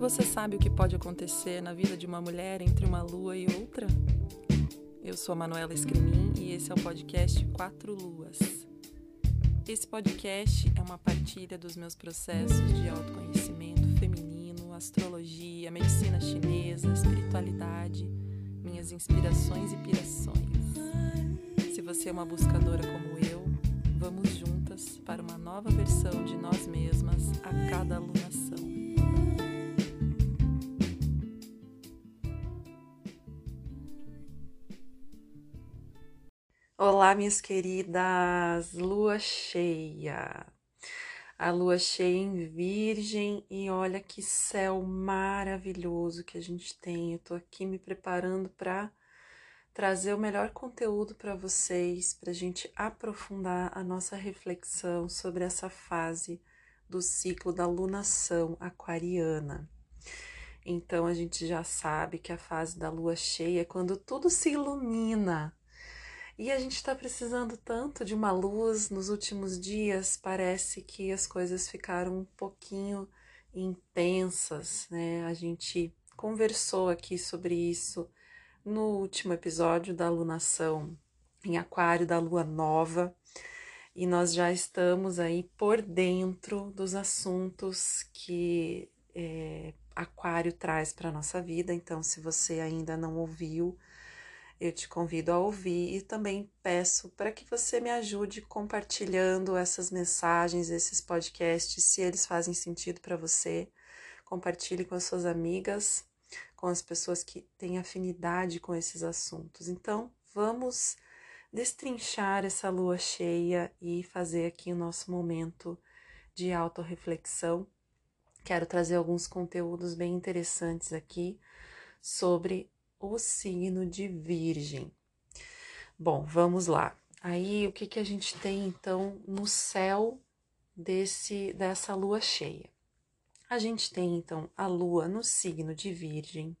Você sabe o que pode acontecer na vida de uma mulher entre uma lua e outra? Eu sou a Manuela Escrimin e esse é o podcast Quatro Luas. Esse podcast é uma partilha dos meus processos de autoconhecimento feminino, astrologia, medicina chinesa, espiritualidade, minhas inspirações e pirações. Se você é uma buscadora como eu, vamos juntas para uma nova versão de nós mesmas a cada alunação. Olá, minhas queridas, lua cheia. A lua cheia em Virgem e olha que céu maravilhoso que a gente tem. Eu tô aqui me preparando para trazer o melhor conteúdo para vocês, para a gente aprofundar a nossa reflexão sobre essa fase do ciclo da lunação aquariana. Então a gente já sabe que a fase da lua cheia é quando tudo se ilumina e a gente está precisando tanto de uma luz nos últimos dias, parece que as coisas ficaram um pouquinho intensas, né? A gente conversou aqui sobre isso no último episódio da alunação em Aquário da Lua Nova, e nós já estamos aí por dentro dos assuntos que é, Aquário traz para nossa vida. Então, se você ainda não ouviu, eu te convido a ouvir e também peço para que você me ajude compartilhando essas mensagens, esses podcasts, se eles fazem sentido para você. Compartilhe com as suas amigas, com as pessoas que têm afinidade com esses assuntos. Então, vamos destrinchar essa lua cheia e fazer aqui o nosso momento de autorreflexão. Quero trazer alguns conteúdos bem interessantes aqui sobre o signo de Virgem. Bom, vamos lá. Aí o que, que a gente tem então no céu desse dessa lua cheia? A gente tem então a lua no signo de Virgem,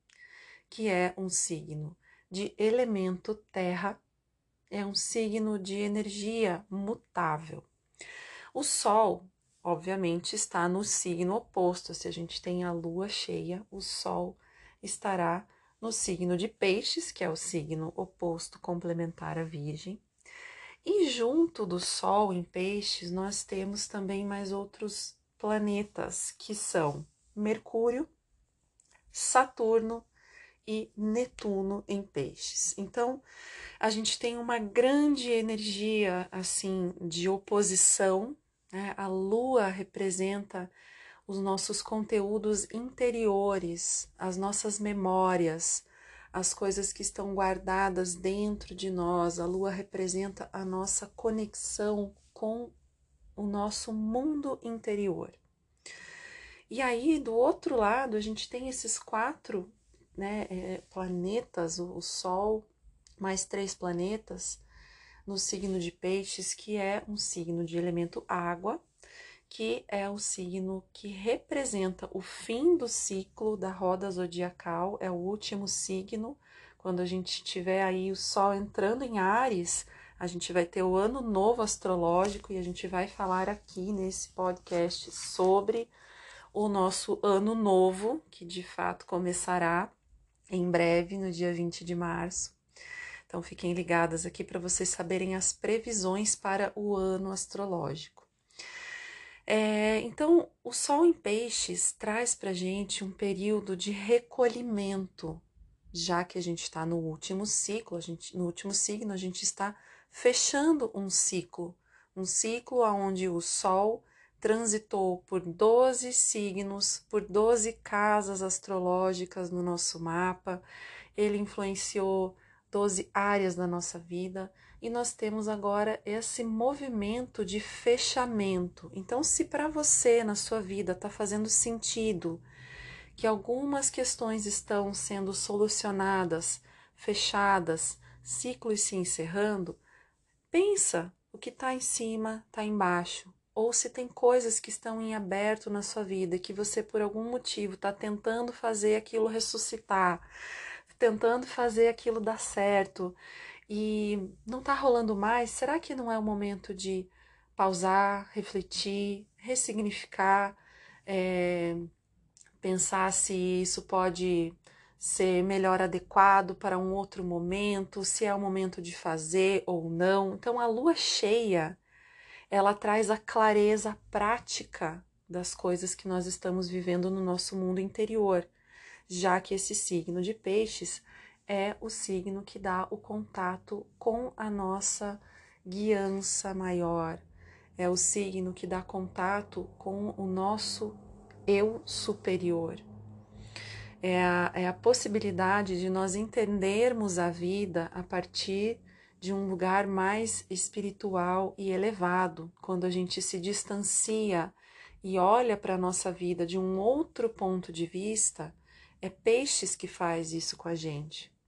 que é um signo de elemento terra, é um signo de energia mutável. O sol, obviamente, está no signo oposto. Se a gente tem a lua cheia, o sol estará no signo de Peixes, que é o signo oposto complementar à Virgem. E junto do Sol em Peixes, nós temos também mais outros planetas, que são Mercúrio, Saturno e Netuno em Peixes. Então, a gente tem uma grande energia assim de oposição. Né? A Lua representa os nossos conteúdos interiores, as nossas memórias, as coisas que estão guardadas dentro de nós. A lua representa a nossa conexão com o nosso mundo interior. E aí, do outro lado, a gente tem esses quatro né, é, planetas: o, o Sol, mais três planetas, no signo de Peixes, que é um signo de elemento água, que é o signo que representa o fim do ciclo da roda zodiacal, é o último signo. Quando a gente tiver aí o Sol entrando em Ares, a gente vai ter o ano novo astrológico e a gente vai falar aqui nesse podcast sobre o nosso ano novo, que de fato começará em breve, no dia 20 de março. Então fiquem ligadas aqui para vocês saberem as previsões para o ano astrológico. É, então, o Sol em Peixes traz para gente um período de recolhimento, já que a gente está no último ciclo, a gente, no último signo, a gente está fechando um ciclo, um ciclo onde o Sol transitou por 12 signos, por 12 casas astrológicas no nosso mapa, ele influenciou 12 áreas da nossa vida e nós temos agora esse movimento de fechamento. Então, se para você na sua vida está fazendo sentido que algumas questões estão sendo solucionadas, fechadas, ciclos se encerrando, pensa o que está em cima, está embaixo, ou se tem coisas que estão em aberto na sua vida que você por algum motivo está tentando fazer aquilo ressuscitar, tentando fazer aquilo dar certo e não tá rolando mais, será que não é o momento de pausar, refletir, ressignificar, é, pensar se isso pode ser melhor adequado para um outro momento, se é o momento de fazer ou não. Então a lua cheia, ela traz a clareza prática das coisas que nós estamos vivendo no nosso mundo interior, já que esse signo de peixes é o signo que dá o contato com a nossa guiança maior, é o signo que dá contato com o nosso eu superior. É a, é a possibilidade de nós entendermos a vida a partir de um lugar mais espiritual e elevado, quando a gente se distancia e olha para a nossa vida de um outro ponto de vista, é peixes que faz isso com a gente.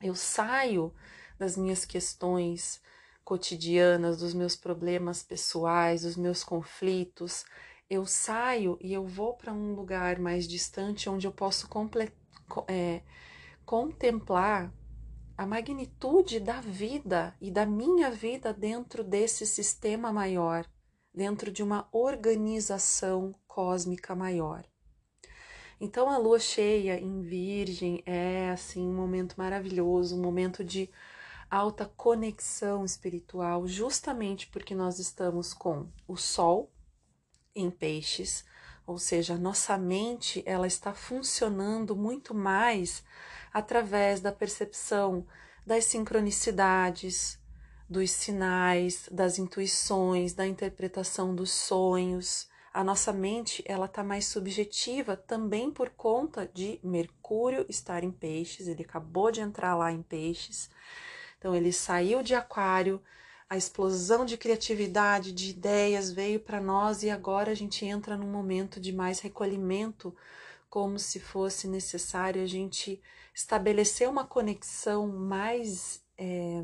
Eu saio das minhas questões cotidianas, dos meus problemas pessoais, dos meus conflitos, eu saio e eu vou para um lugar mais distante onde eu posso é, contemplar a magnitude da vida e da minha vida dentro desse sistema maior, dentro de uma organização cósmica maior. Então a lua cheia em Virgem é assim um momento maravilhoso, um momento de alta conexão espiritual, justamente porque nós estamos com o sol em peixes, ou seja, a nossa mente ela está funcionando muito mais através da percepção das sincronicidades, dos sinais, das intuições, da interpretação dos sonhos. A nossa mente ela está mais subjetiva também por conta de Mercúrio estar em peixes. Ele acabou de entrar lá em peixes, então ele saiu de Aquário a explosão de criatividade, de ideias veio para nós e agora a gente entra num momento de mais recolhimento, como se fosse necessário a gente estabelecer uma conexão mais é,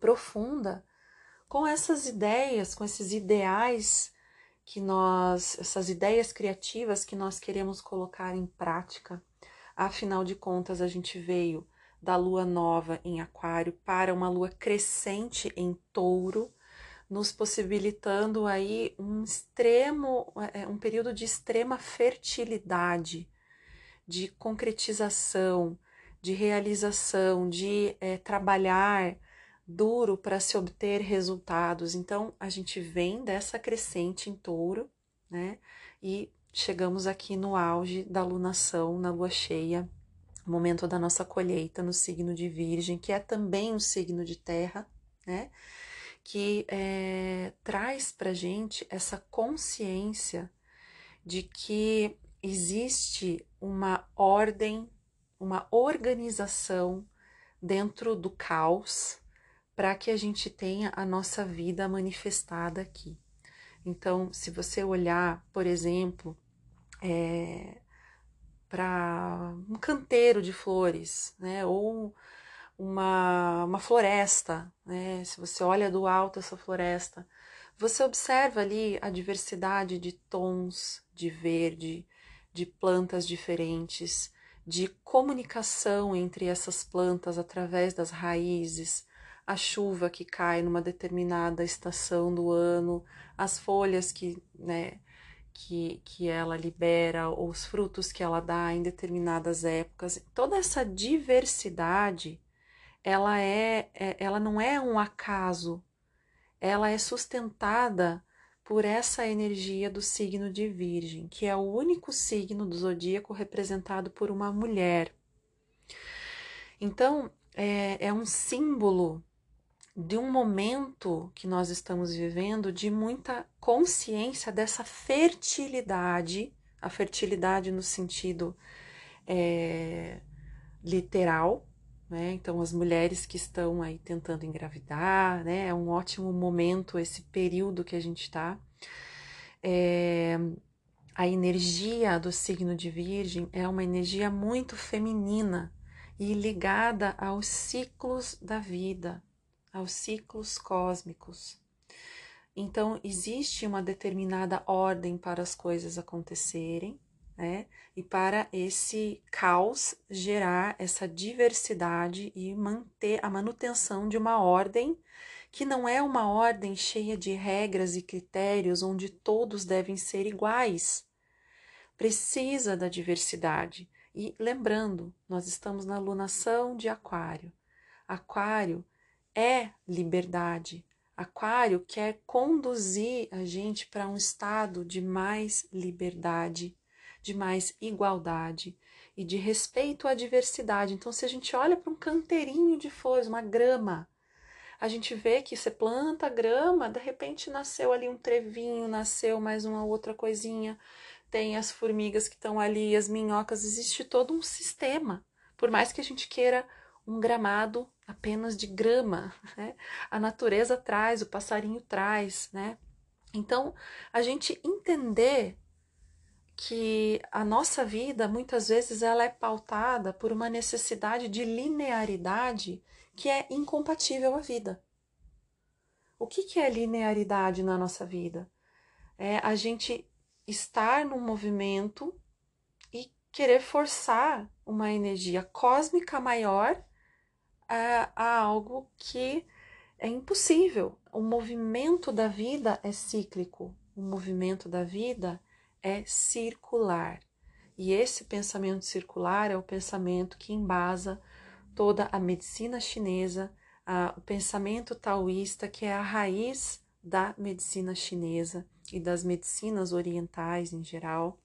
profunda com essas ideias, com esses ideais que nós, essas ideias criativas que nós queremos colocar em prática. Afinal de contas, a gente veio da lua nova em Aquário para uma lua crescente em Touro, nos possibilitando aí um extremo, é, um período de extrema fertilidade, de concretização, de realização, de é, trabalhar duro para se obter resultados. Então, a gente vem dessa crescente em touro, né? E chegamos aqui no auge da lunação, na lua cheia momento da nossa colheita no signo de Virgem, que é também um signo de terra, né? Que é, traz para gente essa consciência de que existe uma ordem, uma organização dentro do caos para que a gente tenha a nossa vida manifestada aqui. Então, se você olhar, por exemplo, é, para um canteiro de flores, né? Ou uma, uma floresta, né? Se você olha do alto essa floresta, você observa ali a diversidade de tons de verde, de plantas diferentes, de comunicação entre essas plantas através das raízes, a chuva que cai numa determinada estação do ano, as folhas que, né, que, que ela libera, ou os frutos que ela dá em determinadas épocas. Toda essa diversidade, ela é, é ela não é um acaso, ela é sustentada por essa energia do signo de Virgem, que é o único signo do zodíaco representado por uma mulher. Então, é, é um símbolo de um momento que nós estamos vivendo de muita consciência dessa fertilidade, a fertilidade no sentido é, literal, né? Então, as mulheres que estão aí tentando engravidar, né? É um ótimo momento esse período que a gente está. É, a energia do signo de Virgem é uma energia muito feminina e ligada aos ciclos da vida, aos ciclos cósmicos. Então, existe uma determinada ordem para as coisas acontecerem, né? E para esse caos gerar essa diversidade e manter a manutenção de uma ordem que não é uma ordem cheia de regras e critérios onde todos devem ser iguais. precisa da diversidade. E lembrando, nós estamos na lunação de Aquário. Aquário é liberdade. Aquário quer conduzir a gente para um estado de mais liberdade, de mais igualdade e de respeito à diversidade. Então, se a gente olha para um canteirinho de flores, uma grama, a gente vê que você planta grama, de repente nasceu ali um trevinho, nasceu mais uma outra coisinha, tem as formigas que estão ali, as minhocas, existe todo um sistema. Por mais que a gente queira um gramado apenas de grama, né? A natureza traz, o passarinho traz, né? Então, a gente entender que a nossa vida muitas vezes ela é pautada por uma necessidade de linearidade que é incompatível à vida. O que, que é linearidade na nossa vida? É a gente estar num movimento e querer forçar uma energia cósmica maior a, a algo que é impossível. O movimento da vida é cíclico, o movimento da vida é circular. E esse pensamento circular é o pensamento que embasa toda a medicina chinesa, a, o pensamento taoísta, que é a raiz da medicina chinesa e das medicinas orientais em geral.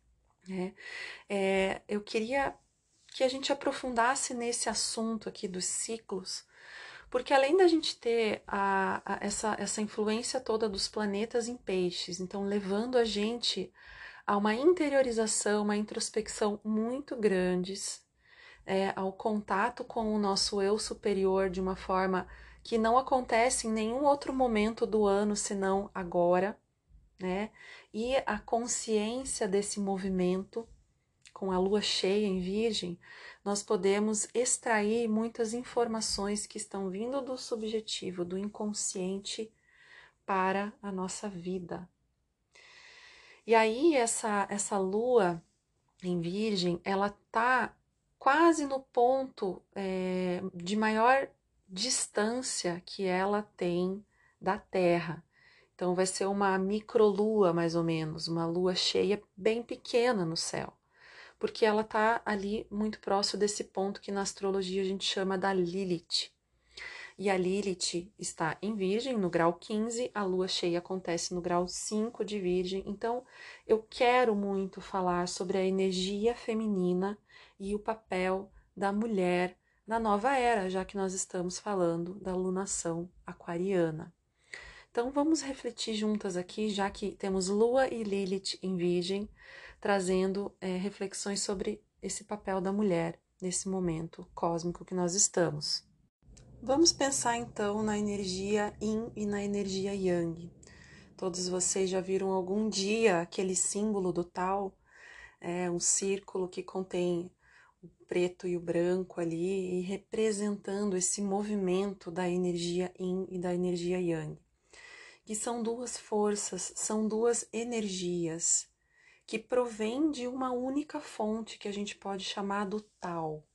Né? É, eu queria que a gente aprofundasse nesse assunto aqui dos ciclos, porque além da gente ter a, a, essa, essa influência toda dos planetas em peixes, então levando a gente a uma interiorização, uma introspecção muito grandes, é, ao contato com o nosso eu superior de uma forma que não acontece em nenhum outro momento do ano senão agora, né? E a consciência desse movimento com a lua cheia em Virgem, nós podemos extrair muitas informações que estão vindo do subjetivo, do inconsciente para a nossa vida. E aí essa essa lua em Virgem, ela tá quase no ponto é, de maior distância que ela tem da Terra. Então vai ser uma microlua mais ou menos, uma lua cheia bem pequena no céu, porque ela está ali muito próximo desse ponto que na astrologia a gente chama da Lilith. E a Lilith está em Virgem, no grau 15, a lua cheia acontece no grau 5 de Virgem. Então, eu quero muito falar sobre a energia feminina e o papel da mulher na nova era, já que nós estamos falando da lunação aquariana. Então vamos refletir juntas aqui, já que temos Lua e Lilith em Virgem, trazendo é, reflexões sobre esse papel da mulher nesse momento cósmico que nós estamos. Vamos pensar então na energia Yin e na energia Yang. Todos vocês já viram algum dia aquele símbolo do tal, é um círculo que contém preto e o branco ali, e representando esse movimento da energia Yin e da energia Yang, que são duas forças, são duas energias que provêm de uma única fonte que a gente pode chamar do Tal,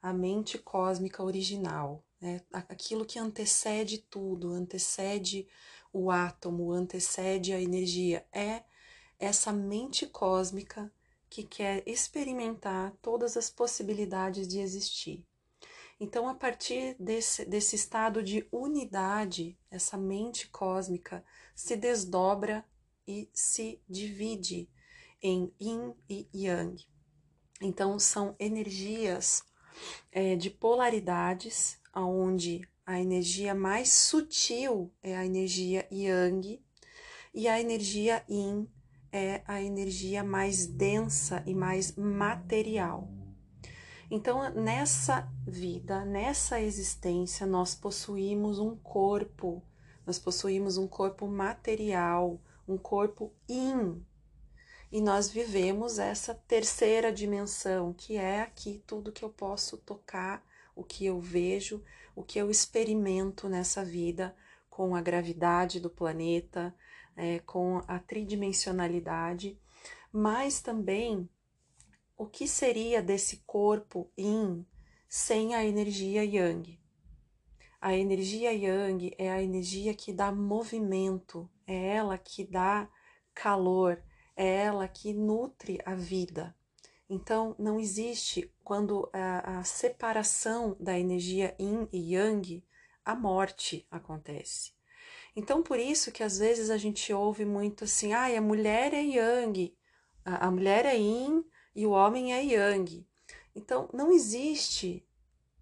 a mente cósmica original, né? aquilo que antecede tudo, antecede o átomo, antecede a energia, é essa mente cósmica que quer experimentar todas as possibilidades de existir. Então, a partir desse, desse estado de unidade, essa mente cósmica se desdobra e se divide em Yin e Yang. Então, são energias é, de polaridades, onde a energia mais sutil é a energia Yang e a energia Yin é a energia mais densa e mais material. Então, nessa vida, nessa existência, nós possuímos um corpo, nós possuímos um corpo material, um corpo in. E nós vivemos essa terceira dimensão, que é aqui tudo que eu posso tocar, o que eu vejo, o que eu experimento nessa vida com a gravidade do planeta, é, com a tridimensionalidade, mas também o que seria desse corpo yin sem a energia yang. A energia yang é a energia que dá movimento, é ela que dá calor, é ela que nutre a vida. Então, não existe, quando a, a separação da energia yin e yang, a morte acontece. Então, por isso que às vezes a gente ouve muito assim, ah, a mulher é yang, a, a mulher é yin e o homem é yang. Então, não existe,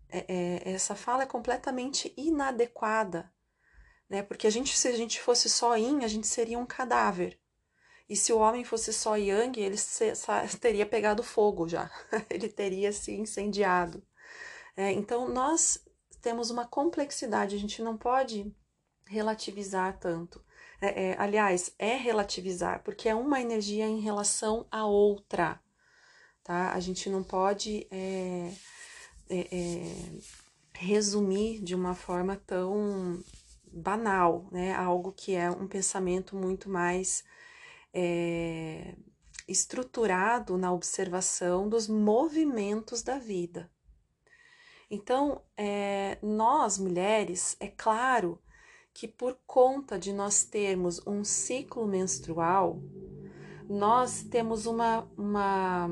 é, é, essa fala é completamente inadequada, né? Porque a gente, se a gente fosse só yin, a gente seria um cadáver. E se o homem fosse só yang, ele se, teria pegado fogo já, ele teria se incendiado. É, então, nós temos uma complexidade, a gente não pode relativizar tanto. É, é, aliás, é relativizar, porque é uma energia em relação à outra, tá? A gente não pode é, é, é, resumir de uma forma tão banal, né? Algo que é um pensamento muito mais é, estruturado na observação dos movimentos da vida. Então, é, nós mulheres, é claro que por conta de nós termos um ciclo menstrual, nós temos uma, uma,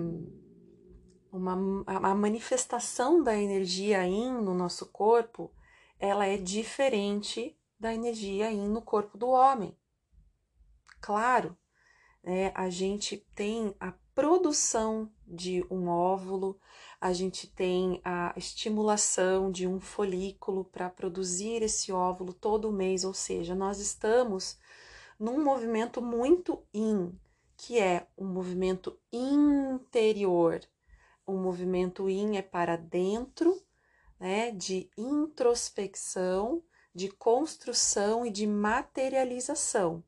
uma a manifestação da energia Yin no nosso corpo, ela é diferente da energia Yin no corpo do homem. Claro, né, a gente tem a produção de um óvulo, a gente tem a estimulação de um folículo para produzir esse óvulo todo mês, ou seja, nós estamos num movimento muito in, que é um movimento interior. O movimento in é para dentro, né, de introspecção, de construção e de materialização,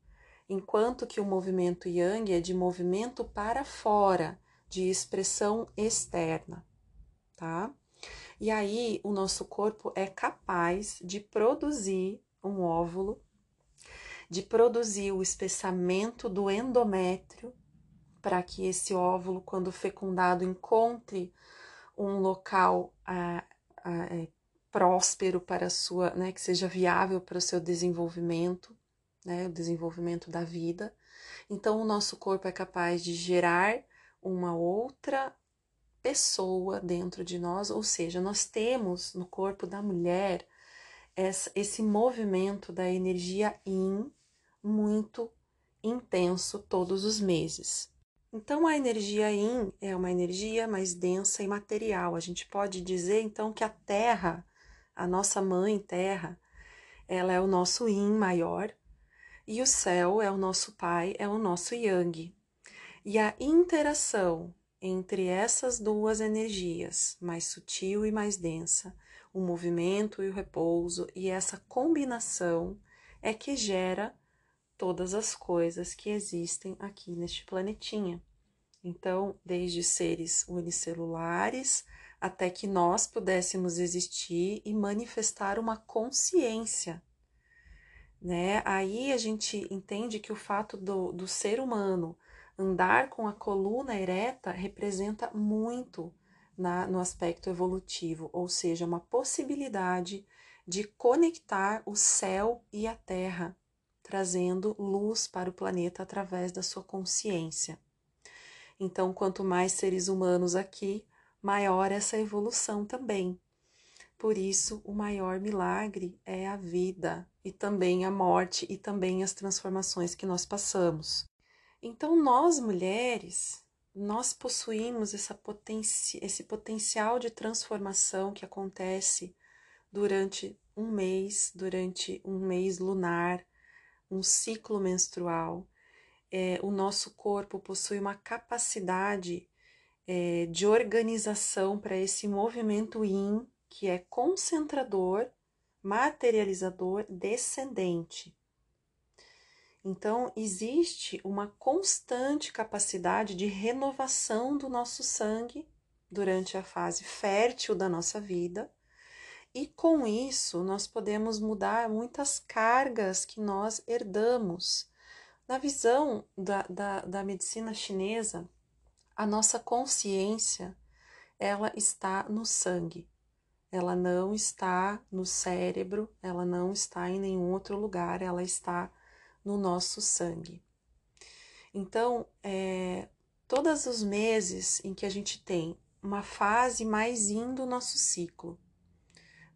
enquanto que o movimento yang é de movimento para fora, de expressão externa tá? E aí o nosso corpo é capaz de produzir um óvulo, de produzir o espessamento do endométrio, para que esse óvulo, quando fecundado, encontre um local ah, ah, é, próspero para sua, né, que seja viável para o seu desenvolvimento, né, o desenvolvimento da vida. Então, o nosso corpo é capaz de gerar uma outra pessoa dentro de nós, ou seja, nós temos no corpo da mulher esse movimento da energia Yin muito intenso todos os meses. Então, a energia Yin é uma energia mais densa e material. A gente pode dizer então que a Terra, a nossa mãe Terra, ela é o nosso Yin maior e o céu é o nosso pai, é o nosso Yang. E a interação entre essas duas energias, mais sutil e mais densa, o movimento e o repouso, e essa combinação é que gera todas as coisas que existem aqui neste planetinha. Então, desde seres unicelulares até que nós pudéssemos existir e manifestar uma consciência. Né? Aí a gente entende que o fato do, do ser humano Andar com a coluna ereta representa muito na, no aspecto evolutivo, ou seja, uma possibilidade de conectar o céu e a terra, trazendo luz para o planeta através da sua consciência. Então, quanto mais seres humanos aqui, maior essa evolução também. Por isso, o maior milagre é a vida e também a morte e também as transformações que nós passamos. Então, nós mulheres, nós possuímos esse potencial de transformação que acontece durante um mês, durante um mês lunar, um ciclo menstrual. É, o nosso corpo possui uma capacidade é, de organização para esse movimento yin, que é concentrador, materializador, descendente. Então, existe uma constante capacidade de renovação do nosso sangue durante a fase fértil da nossa vida, e com isso nós podemos mudar muitas cargas que nós herdamos. Na visão da, da, da medicina chinesa, a nossa consciência ela está no sangue, ela não está no cérebro, ela não está em nenhum outro lugar, ela está no nosso sangue. Então, é, todos os meses em que a gente tem uma fase mais yin do nosso ciclo,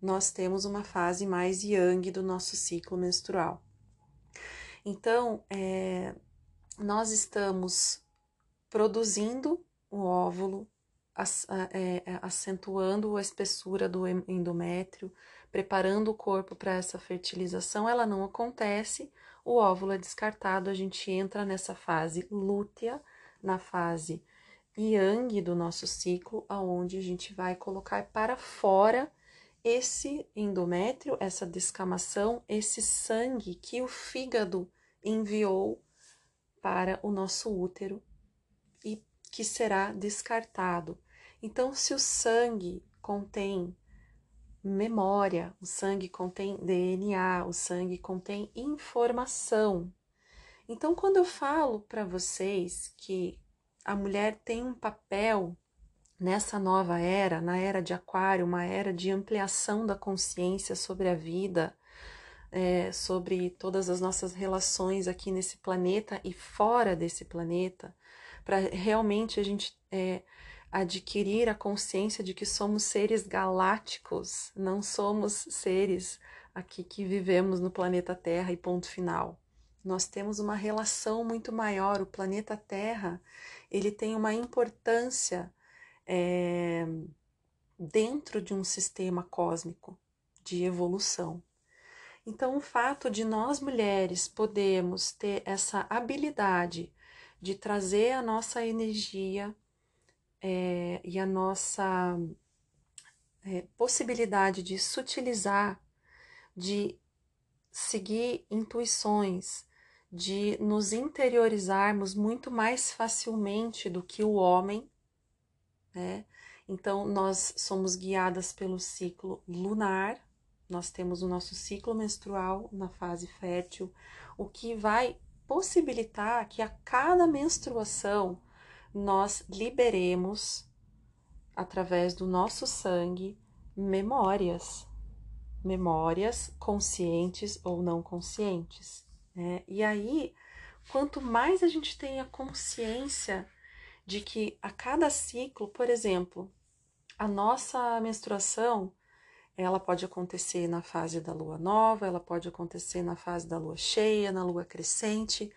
nós temos uma fase mais yang do nosso ciclo menstrual. Então, é, nós estamos produzindo o óvulo, acentuando a espessura do endométrio, preparando o corpo para essa fertilização, ela não acontece, o óvulo é descartado, a gente entra nessa fase lútea, na fase yang do nosso ciclo, aonde a gente vai colocar para fora esse endométrio, essa descamação, esse sangue que o fígado enviou para o nosso útero que será descartado. Então, se o sangue contém memória, o sangue contém DNA, o sangue contém informação. Então, quando eu falo para vocês que a mulher tem um papel nessa nova era, na era de Aquário, uma era de ampliação da consciência sobre a vida, é, sobre todas as nossas relações aqui nesse planeta e fora desse planeta, para realmente a gente é, adquirir a consciência de que somos seres galácticos, não somos seres aqui que vivemos no planeta Terra e ponto final. Nós temos uma relação muito maior. O planeta Terra ele tem uma importância é, dentro de um sistema cósmico de evolução. Então, o fato de nós mulheres podermos ter essa habilidade de trazer a nossa energia é, e a nossa é, possibilidade de sutilizar, de seguir intuições, de nos interiorizarmos muito mais facilmente do que o homem, né? Então, nós somos guiadas pelo ciclo lunar, nós temos o nosso ciclo menstrual na fase fértil, o que vai possibilitar que a cada menstruação nós liberemos, através do nosso sangue, memórias, memórias conscientes ou não conscientes. Né? E aí, quanto mais a gente tem a consciência de que a cada ciclo, por exemplo, a nossa menstruação ela pode acontecer na fase da lua nova, ela pode acontecer na fase da lua cheia, na lua crescente.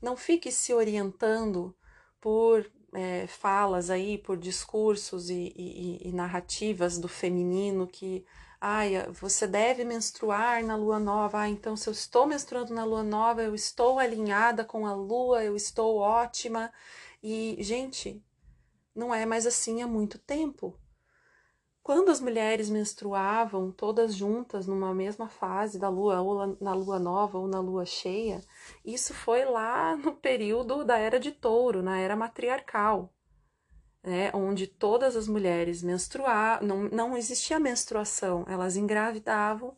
Não fique se orientando por é, falas aí, por discursos e, e, e, narrativas do feminino que, ai, você deve menstruar na lua nova. Ah, então se eu estou menstruando na lua nova, eu estou alinhada com a lua, eu estou ótima. E, gente, não é mais assim há muito tempo. Quando as mulheres menstruavam todas juntas numa mesma fase da lua, ou na lua nova ou na lua cheia, isso foi lá no período da era de touro, na era matriarcal, né, onde todas as mulheres menstruavam, não, não existia menstruação, elas engravidavam,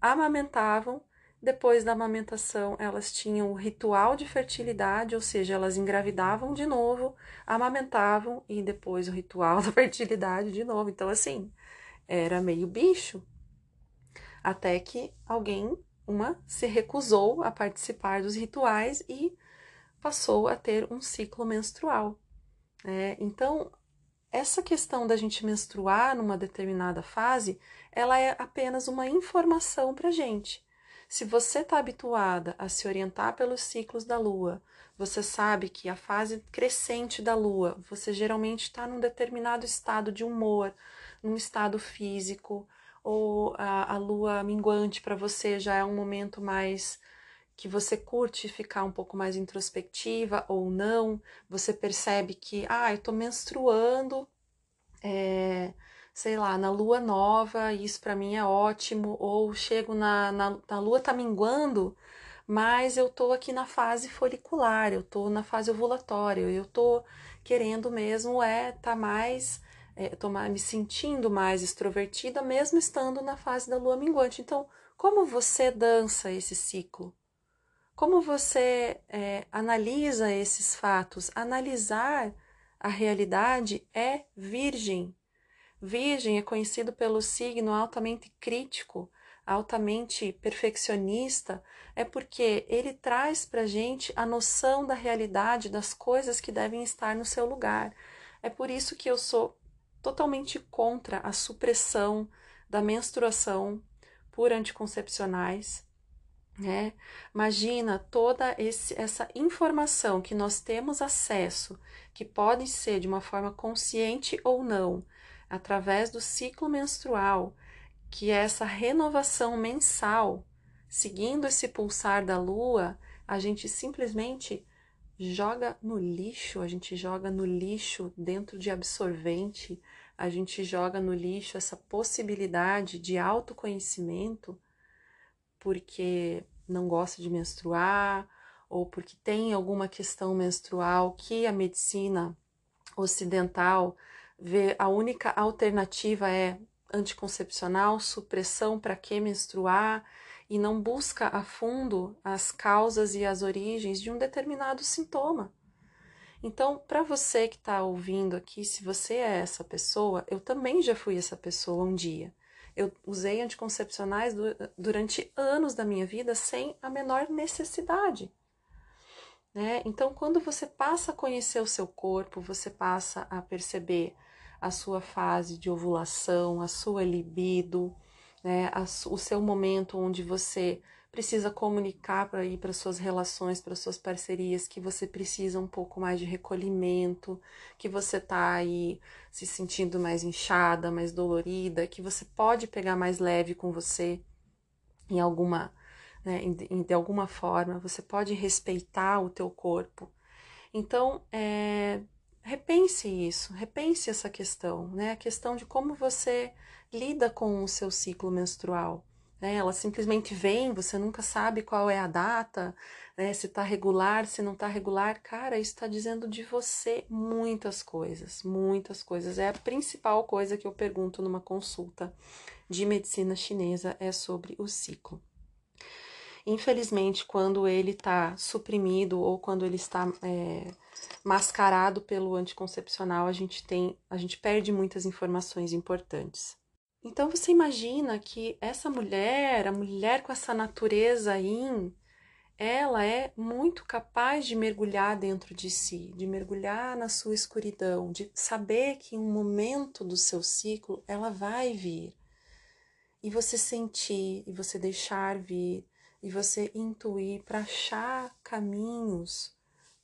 amamentavam depois da amamentação, elas tinham o ritual de fertilidade, ou seja, elas engravidavam de novo, amamentavam e depois o ritual da fertilidade de novo. Então, assim, era meio bicho. Até que alguém, uma, se recusou a participar dos rituais e passou a ter um ciclo menstrual. É, então, essa questão da gente menstruar numa determinada fase, ela é apenas uma informação para gente. Se você está habituada a se orientar pelos ciclos da lua, você sabe que a fase crescente da lua, você geralmente está num determinado estado de humor, num estado físico, ou a, a lua minguante para você já é um momento mais que você curte ficar um pouco mais introspectiva ou não, você percebe que, ah, eu tô menstruando, é, sei lá, na lua nova, isso para mim é ótimo, ou chego na, na, na lua tá minguando, mas eu tô aqui na fase folicular, eu tô na fase ovulatória, eu tô querendo mesmo é tá mais é, tô mais, me sentindo mais extrovertida, mesmo estando na fase da lua minguante. Então, como você dança esse ciclo? Como você é, analisa esses fatos? Analisar a realidade é virgem, Virgem é conhecido pelo signo altamente crítico, altamente perfeccionista, é porque ele traz para gente a noção da realidade das coisas que devem estar no seu lugar. É por isso que eu sou totalmente contra a supressão da menstruação por anticoncepcionais. Né? Imagina toda esse, essa informação que nós temos acesso, que pode ser de uma forma consciente ou não, através do ciclo menstrual, que é essa renovação mensal, seguindo esse pulsar da lua, a gente simplesmente joga no lixo, a gente joga no lixo dentro de absorvente, a gente joga no lixo essa possibilidade de autoconhecimento porque não gosta de menstruar ou porque tem alguma questão menstrual que a medicina ocidental vê a única alternativa é anticoncepcional, supressão para que menstruar e não busca a fundo as causas e as origens de um determinado sintoma. Então, para você que está ouvindo aqui, se você é essa pessoa, eu também já fui essa pessoa um dia. Eu usei anticoncepcionais durante anos da minha vida sem a menor necessidade. Né? Então, quando você passa a conhecer o seu corpo, você passa a perceber a sua fase de ovulação, a sua libido, né? o seu momento onde você precisa comunicar para ir para suas relações, para suas parcerias, que você precisa um pouco mais de recolhimento, que você tá aí se sentindo mais inchada, mais dolorida, que você pode pegar mais leve com você em alguma, né, de alguma forma, você pode respeitar o teu corpo. Então, é, repense isso, repense essa questão, né? A questão de como você lida com o seu ciclo menstrual né? Ela simplesmente vem, você nunca sabe qual é a data, né? Se tá regular, se não tá regular. Cara, isso está dizendo de você muitas coisas, muitas coisas. É a principal coisa que eu pergunto numa consulta de medicina chinesa é sobre o ciclo. Infelizmente, quando ele está suprimido ou quando ele está é, mascarado pelo anticoncepcional, a gente tem, a gente perde muitas informações importantes. Então você imagina que essa mulher, a mulher com essa natureza yin, ela é muito capaz de mergulhar dentro de si, de mergulhar na sua escuridão, de saber que em um momento do seu ciclo ela vai vir. E você sentir, e você deixar vir, e você intuir para achar caminhos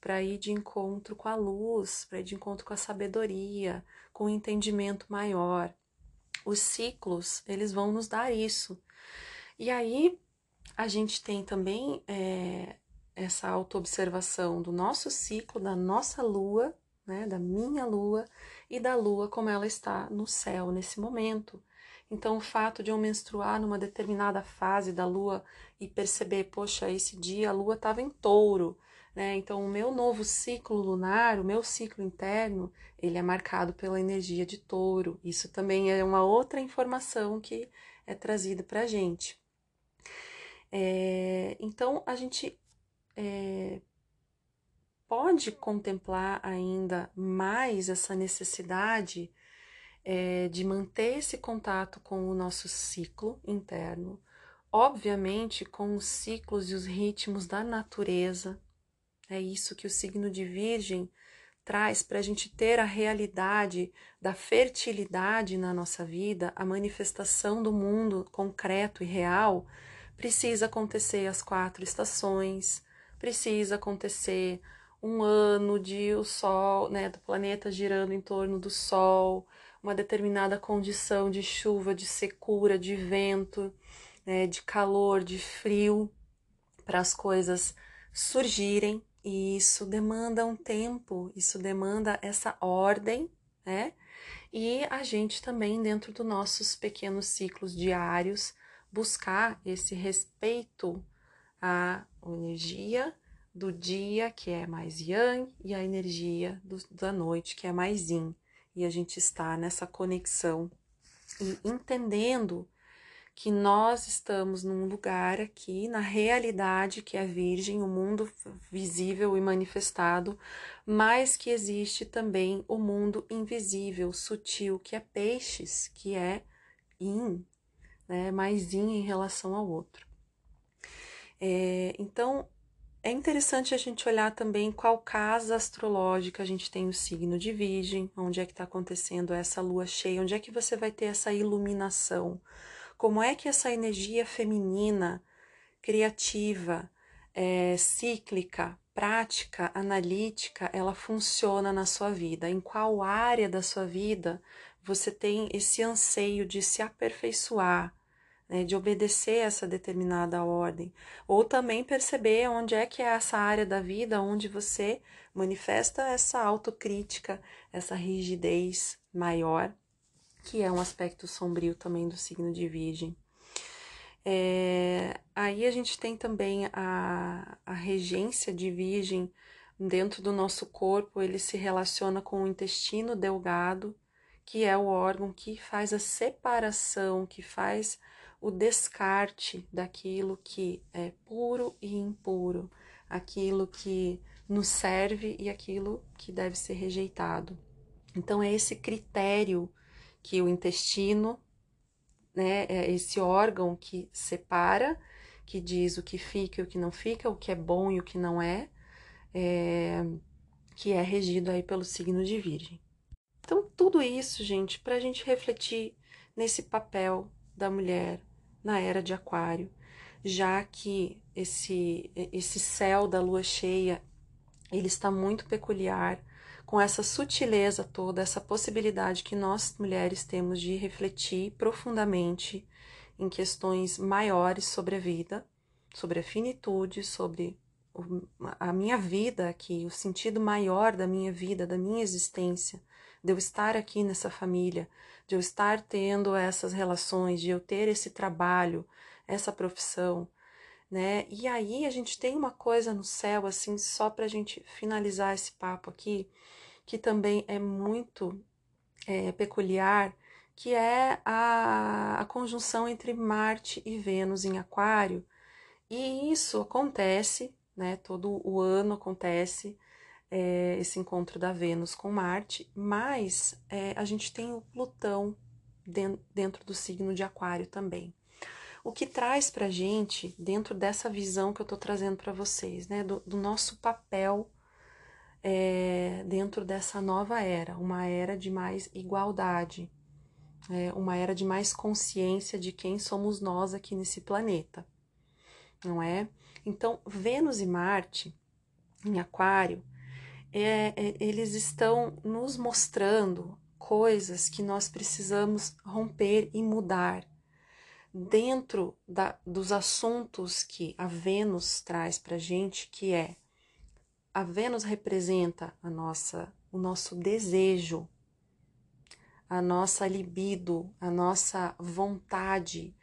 para ir de encontro com a luz, para ir de encontro com a sabedoria, com o um entendimento maior os ciclos, eles vão nos dar isso. E aí a gente tem também é, essa autoobservação do nosso ciclo, da nossa lua, né, da minha lua e da lua como ela está no céu nesse momento. Então, o fato de eu menstruar numa determinada fase da lua e perceber, poxa, esse dia a lua estava em touro, né? Então, o meu novo ciclo lunar, o meu ciclo interno, ele é marcado pela energia de touro. Isso também é uma outra informação que é trazida para a gente. É, então, a gente é, pode contemplar ainda mais essa necessidade é, de manter esse contato com o nosso ciclo interno, obviamente com os ciclos e os ritmos da natureza, é isso que o signo de Virgem traz para a gente ter a realidade da fertilidade na nossa vida, a manifestação do mundo concreto e real, precisa acontecer as quatro estações, precisa acontecer um ano de o Sol, né, do planeta girando em torno do Sol, uma determinada condição de chuva, de secura, de vento, né, de calor, de frio, para as coisas surgirem e isso demanda um tempo, isso demanda essa ordem, né? E a gente também, dentro dos nossos pequenos ciclos diários, buscar esse respeito à energia do dia, que é mais yang, e a energia do, da noite, que é mais yin. E a gente está nessa conexão e entendendo que nós estamos num lugar aqui, na realidade que é virgem, o mundo visível e manifestado, mas que existe também o mundo invisível, sutil, que é peixes, que é yin, né, mais yin em relação ao outro. É, então, é interessante a gente olhar também qual casa astrológica a gente tem o signo de Virgem, onde é que está acontecendo essa lua cheia, onde é que você vai ter essa iluminação, como é que essa energia feminina, criativa, é, cíclica, prática, analítica, ela funciona na sua vida, em qual área da sua vida você tem esse anseio de se aperfeiçoar, né, de obedecer essa determinada ordem, ou também perceber onde é que é essa área da vida onde você manifesta essa autocrítica, essa rigidez maior, que é um aspecto sombrio também do signo de Virgem. É, aí a gente tem também a, a regência de Virgem dentro do nosso corpo, ele se relaciona com o intestino delgado, que é o órgão que faz a separação, que faz o descarte daquilo que é puro e impuro, aquilo que nos serve e aquilo que deve ser rejeitado. Então, é esse critério que o intestino, né, é esse órgão que separa, que diz o que fica e o que não fica, o que é bom e o que não é, é que é regido aí pelo signo de Virgem. Então, tudo isso, gente, para a gente refletir nesse papel da mulher na era de Aquário, já que esse, esse céu da lua cheia ele está muito peculiar, com essa sutileza toda, essa possibilidade que nós mulheres temos de refletir profundamente em questões maiores sobre a vida, sobre a finitude, sobre a minha vida aqui, o sentido maior da minha vida, da minha existência, de eu estar aqui nessa família, de eu estar tendo essas relações, de eu ter esse trabalho, essa profissão, né? E aí a gente tem uma coisa no céu, assim, só para a gente finalizar esse papo aqui, que também é muito é, peculiar, que é a, a conjunção entre Marte e Vênus em Aquário. E isso acontece, né? Todo o ano acontece é, esse encontro da Vênus com Marte, mas é, a gente tem o Plutão dentro do signo de Aquário também. O que traz para gente, dentro dessa visão que eu estou trazendo para vocês, né, do, do nosso papel é, dentro dessa nova era, uma era de mais igualdade, é, uma era de mais consciência de quem somos nós aqui nesse planeta, não é? Então, Vênus e Marte em Aquário é, é, eles estão nos mostrando coisas que nós precisamos romper e mudar. Dentro da, dos assuntos que a Vênus traz para gente, que é a Vênus representa a nossa, o nosso desejo, a nossa libido, a nossa vontade,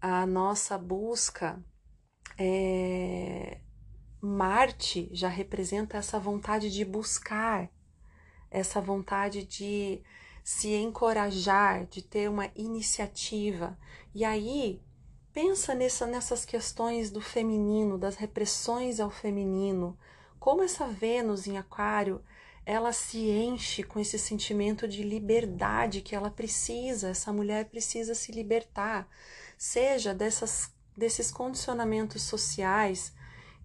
a nossa busca é, Marte já representa essa vontade de buscar, essa vontade de se encorajar, de ter uma iniciativa. E aí, pensa nessa, nessas questões do feminino, das repressões ao feminino, como essa Vênus em Aquário, ela se enche com esse sentimento de liberdade que ela precisa, essa mulher precisa se libertar, seja dessas, desses condicionamentos sociais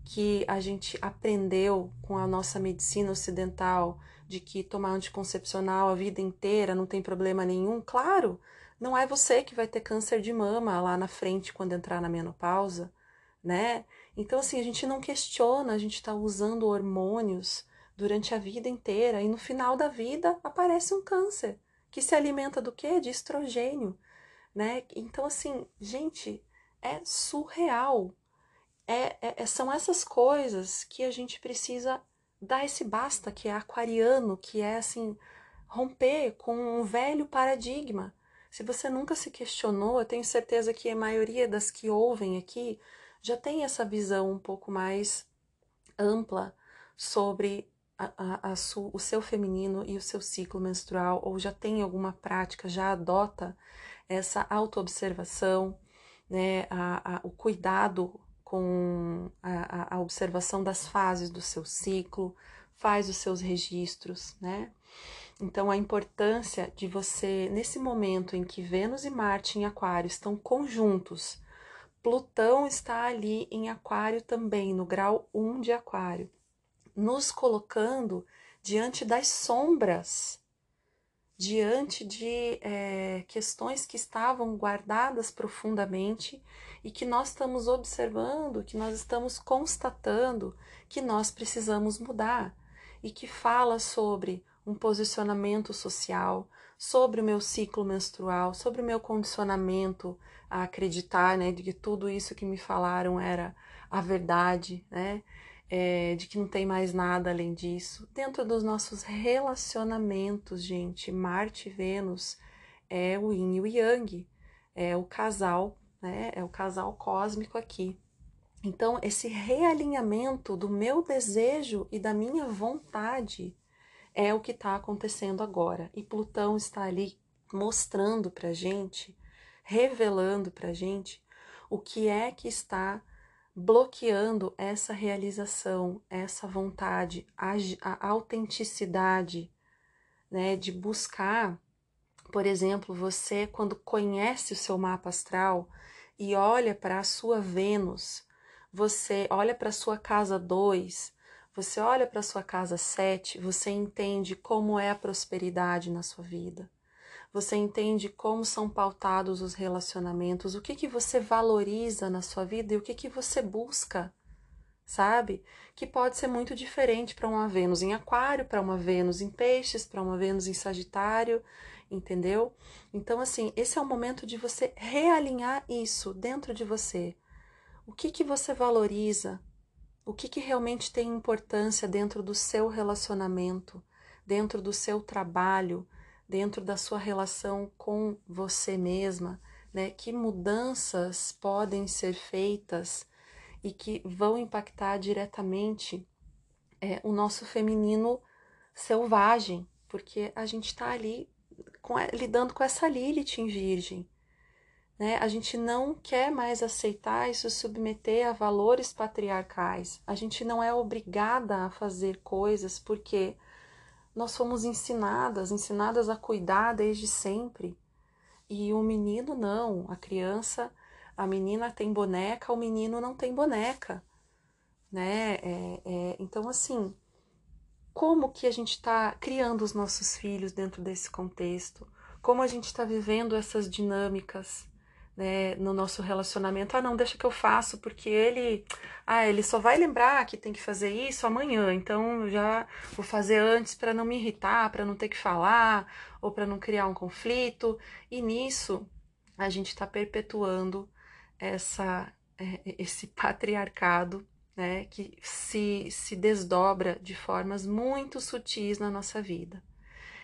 que a gente aprendeu com a nossa medicina ocidental de que tomar anticoncepcional a vida inteira não tem problema nenhum, claro, não é você que vai ter câncer de mama lá na frente quando entrar na menopausa, né? Então, assim, a gente não questiona, a gente está usando hormônios durante a vida inteira e no final da vida aparece um câncer que se alimenta do quê? De estrogênio, né? Então, assim, gente, é surreal é, é, é, são essas coisas que a gente precisa dar esse basta, que é aquariano, que é assim, romper com um velho paradigma. Se você nunca se questionou, eu tenho certeza que a maioria das que ouvem aqui já tem essa visão um pouco mais ampla sobre a, a, a su, o seu feminino e o seu ciclo menstrual, ou já tem alguma prática, já adota essa autoobservação, né, o cuidado com a, a, observação das fases do seu ciclo, faz os seus registros, né? Então, a importância de você, nesse momento em que Vênus e Marte em Aquário estão conjuntos, Plutão está ali em Aquário também, no grau 1 de Aquário, nos colocando diante das sombras, diante de é, questões que estavam guardadas profundamente e que nós estamos observando, que nós estamos constatando que nós precisamos mudar e que fala sobre um posicionamento social, sobre o meu ciclo menstrual, sobre o meu condicionamento a acreditar, né, de que tudo isso que me falaram era a verdade, né, é, de que não tem mais nada além disso. Dentro dos nossos relacionamentos, gente, Marte e Vênus é o Yin e o Yang, é o casal, né, é o casal cósmico aqui. Então, esse realinhamento do meu desejo e da minha vontade é o que está acontecendo agora. E Plutão está ali mostrando para gente, revelando para gente o que é que está bloqueando essa realização, essa vontade, a, a autenticidade, né, de buscar, por exemplo, você quando conhece o seu mapa astral e olha para a sua Vênus, você olha para a sua casa 2, você olha para a sua casa 7, você entende como é a prosperidade na sua vida. Você entende como são pautados os relacionamentos, o que que você valoriza na sua vida e o que que você busca, sabe? Que pode ser muito diferente para uma Vênus em Aquário, para uma Vênus em Peixes, para uma Vênus em Sagitário, entendeu? Então assim, esse é o momento de você realinhar isso dentro de você. O que que você valoriza? O que que realmente tem importância dentro do seu relacionamento, dentro do seu trabalho, dentro da sua relação com você mesma, né? Que mudanças podem ser feitas e que vão impactar diretamente é, o nosso feminino selvagem, porque a gente está ali com, lidando com essa Lilith em Virgem, né? A gente não quer mais aceitar e se submeter a valores patriarcais. A gente não é obrigada a fazer coisas porque nós fomos ensinadas, ensinadas a cuidar desde sempre. E o menino não, a criança, a menina tem boneca, o menino não tem boneca, né? É, é, então, assim, como que a gente está criando os nossos filhos dentro desse contexto? Como a gente está vivendo essas dinâmicas? né, no nosso relacionamento. Ah, não, deixa que eu faço, porque ele, ah, ele só vai lembrar que tem que fazer isso amanhã, então já vou fazer antes para não me irritar, para não ter que falar ou para não criar um conflito. E nisso a gente está perpetuando essa é, esse patriarcado, né, que se se desdobra de formas muito sutis na nossa vida.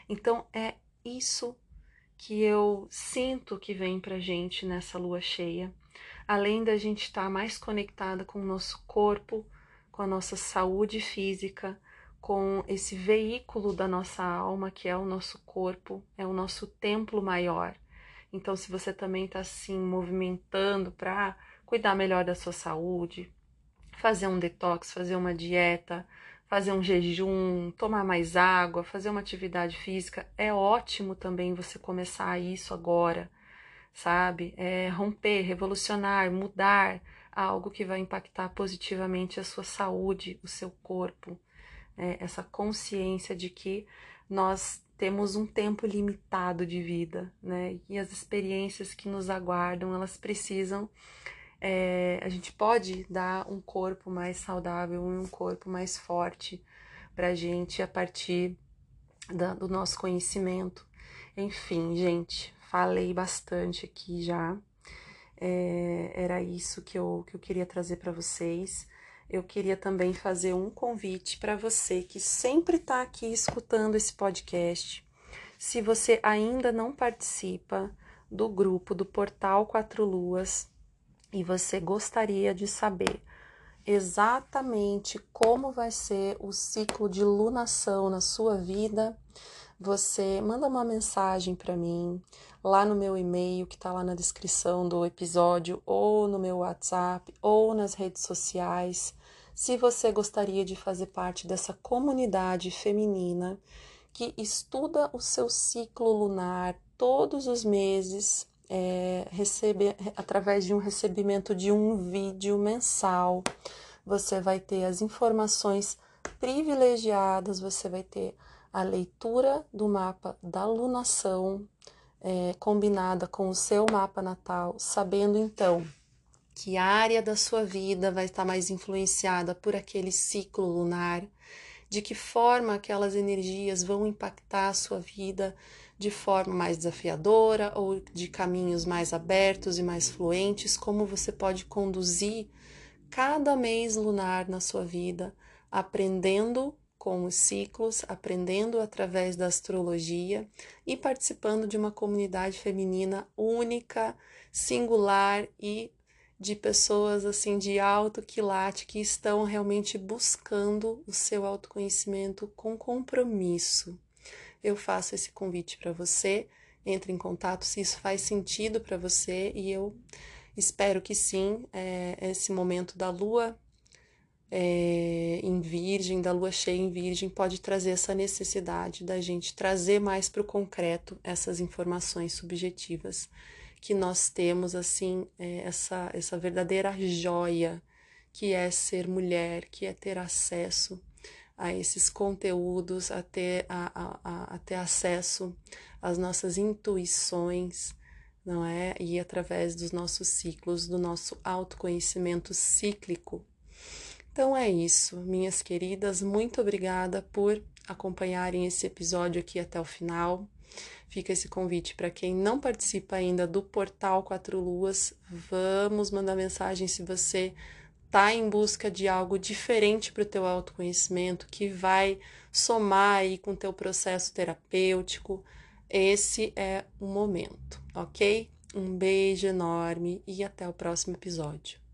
Então é isso que eu sinto que vem pra gente nessa lua cheia, além da gente estar tá mais conectada com o nosso corpo, com a nossa saúde física, com esse veículo da nossa alma, que é o nosso corpo, é o nosso templo maior. Então, se você também está assim movimentando para cuidar melhor da sua saúde, fazer um detox, fazer uma dieta, fazer um jejum, tomar mais água, fazer uma atividade física, é ótimo também você começar isso agora, sabe? É romper, revolucionar, mudar algo que vai impactar positivamente a sua saúde, o seu corpo. Né? Essa consciência de que nós temos um tempo limitado de vida, né? E as experiências que nos aguardam, elas precisam é, a gente pode dar um corpo mais saudável e um corpo mais forte para a gente a partir da, do nosso conhecimento. Enfim, gente, falei bastante aqui já. É, era isso que eu, que eu queria trazer para vocês. Eu queria também fazer um convite para você que sempre está aqui escutando esse podcast. Se você ainda não participa do grupo do Portal Quatro Luas, e você gostaria de saber exatamente como vai ser o ciclo de lunação na sua vida, você manda uma mensagem para mim lá no meu e-mail que está lá na descrição do episódio, ou no meu WhatsApp, ou nas redes sociais. Se você gostaria de fazer parte dessa comunidade feminina que estuda o seu ciclo lunar todos os meses, é, recebe, através de um recebimento de um vídeo mensal. Você vai ter as informações privilegiadas, você vai ter a leitura do mapa da lunação é, combinada com o seu mapa natal, sabendo então que área da sua vida vai estar mais influenciada por aquele ciclo lunar, de que forma aquelas energias vão impactar a sua vida de forma mais desafiadora ou de caminhos mais abertos e mais fluentes, como você pode conduzir cada mês lunar na sua vida, aprendendo com os ciclos, aprendendo através da astrologia e participando de uma comunidade feminina única, singular e de pessoas assim de alto quilate que estão realmente buscando o seu autoconhecimento com compromisso. Eu faço esse convite para você, entre em contato se isso faz sentido para você e eu espero que sim. É, esse momento da lua é, em Virgem, da lua cheia em Virgem, pode trazer essa necessidade da gente trazer mais para o concreto essas informações subjetivas que nós temos assim é, essa essa verdadeira joia que é ser mulher, que é ter acesso a esses conteúdos, a ter, a, a, a ter acesso às nossas intuições, não é? E através dos nossos ciclos, do nosso autoconhecimento cíclico. Então é isso, minhas queridas, muito obrigada por acompanharem esse episódio aqui até o final. Fica esse convite para quem não participa ainda do portal Quatro Luas, vamos mandar mensagem se você está em busca de algo diferente para o teu autoconhecimento, que vai somar aí com o teu processo terapêutico. Esse é o momento, ok? Um beijo enorme e até o próximo episódio.